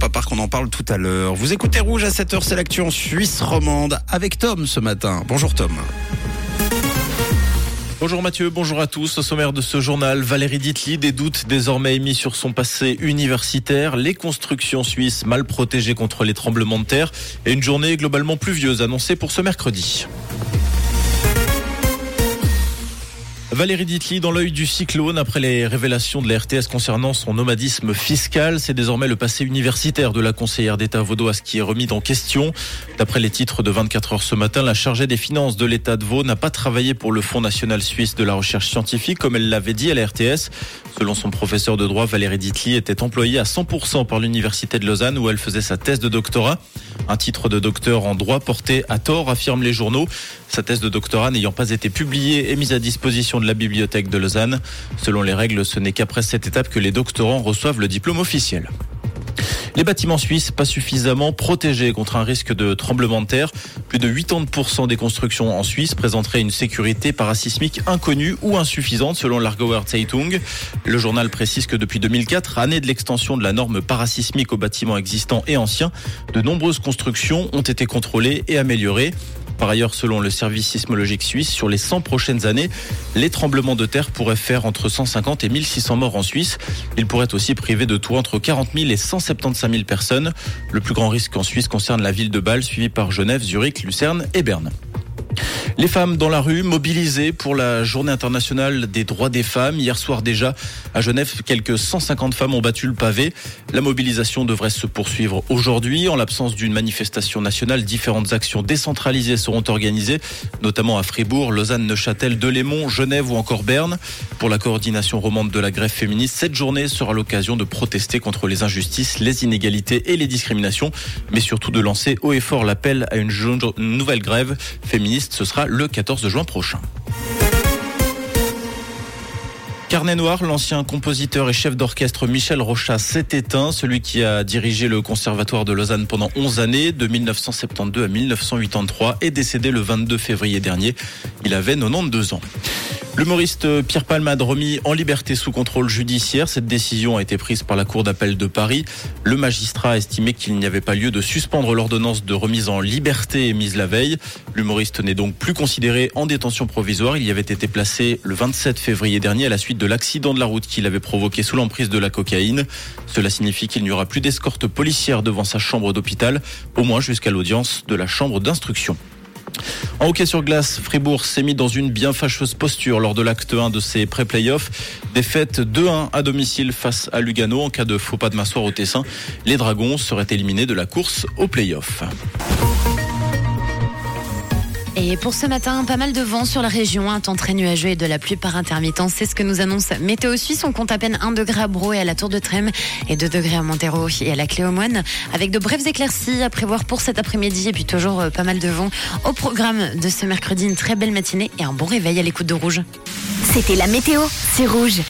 Europa Park. On en parle tout à l'heure. Vous écoutez Rouge à 7h, c'est l'actu en Suisse romande avec Tom ce matin. Bonjour Tom. Bonjour Mathieu, bonjour à tous. Au sommaire de ce journal, Valérie Ditli, des doutes désormais émis sur son passé universitaire, les constructions suisses mal protégées contre les tremblements de terre et une journée globalement pluvieuse annoncée pour ce mercredi. Valérie Ditli dans l'œil du cyclone après les révélations de la RTS concernant son nomadisme fiscal. C'est désormais le passé universitaire de la conseillère d'État vaudoise qui est remis en question. D'après les titres de 24 heures ce matin, la chargée des finances de l'État de Vaud n'a pas travaillé pour le Fonds national suisse de la recherche scientifique comme elle l'avait dit à la RTS. Selon son professeur de droit, Valérie Ditli était employée à 100% par l'université de Lausanne où elle faisait sa thèse de doctorat. Un titre de docteur en droit porté à tort, affirment les journaux. Sa thèse de doctorat n'ayant pas été publiée et mise à disposition de la bibliothèque de Lausanne. Selon les règles, ce n'est qu'après cette étape que les doctorants reçoivent le diplôme officiel. Les bâtiments suisses pas suffisamment protégés contre un risque de tremblement de terre. Plus de 80% des constructions en Suisse présenteraient une sécurité parasismique inconnue ou insuffisante selon l'Argauer Zeitung. Le journal précise que depuis 2004, année de l'extension de la norme parasismique aux bâtiments existants et anciens, de nombreuses constructions ont été contrôlées et améliorées. Par ailleurs, selon le service sismologique suisse, sur les 100 prochaines années, les tremblements de terre pourraient faire entre 150 et 1600 morts en Suisse. Ils pourraient aussi priver de tout entre 40 000 et 175 000 personnes. Le plus grand risque en Suisse concerne la ville de Bâle, suivie par Genève, Zurich, Lucerne et Berne. Les femmes dans la rue, mobilisées pour la journée internationale des droits des femmes. Hier soir déjà, à Genève, quelques 150 femmes ont battu le pavé. La mobilisation devrait se poursuivre aujourd'hui. En l'absence d'une manifestation nationale, différentes actions décentralisées seront organisées, notamment à Fribourg, Lausanne, Neuchâtel, Delémont, Genève ou encore Berne. Pour la coordination romande de la grève féministe, cette journée sera l'occasion de protester contre les injustices, les inégalités et les discriminations, mais surtout de lancer haut et fort l'appel à une nouvelle grève féministe. Ce sera le 14 juin prochain. Carnet Noir, l'ancien compositeur et chef d'orchestre Michel Rochat s'est éteint, celui qui a dirigé le conservatoire de Lausanne pendant 11 années, de 1972 à 1983, est décédé le 22 février dernier. Il avait 92 ans. L'humoriste Pierre Palmade remis en liberté sous contrôle judiciaire. Cette décision a été prise par la Cour d'appel de Paris. Le magistrat a estimé qu'il n'y avait pas lieu de suspendre l'ordonnance de remise en liberté émise la veille. L'humoriste n'est donc plus considéré en détention provisoire. Il y avait été placé le 27 février dernier à la suite de l'accident de la route qu'il avait provoqué sous l'emprise de la cocaïne. Cela signifie qu'il n'y aura plus d'escorte policière devant sa chambre d'hôpital, au moins jusqu'à l'audience de la chambre d'instruction. En hockey sur glace, Fribourg s'est mis dans une bien fâcheuse posture lors de l'acte 1 de ses pré-playoffs. Défaite 2-1 à domicile face à Lugano en cas de faux pas de m'asseoir au Tessin. Les Dragons seraient éliminés de la course aux playoffs. Et pour ce matin, pas mal de vent sur la région, un temps très nuageux et de la pluie par intermittence. C'est ce que nous annonce Météo Suisse. On compte à peine 1 degré à Bro et à la Tour de Trême et 2 degrés à Montero et à la Cléomoine. Avec de brèves éclaircies à prévoir pour cet après-midi et puis toujours euh, pas mal de vent. Au programme de ce mercredi, une très belle matinée et un bon réveil à l'écoute de Rouge. C'était la météo, c'est Rouge.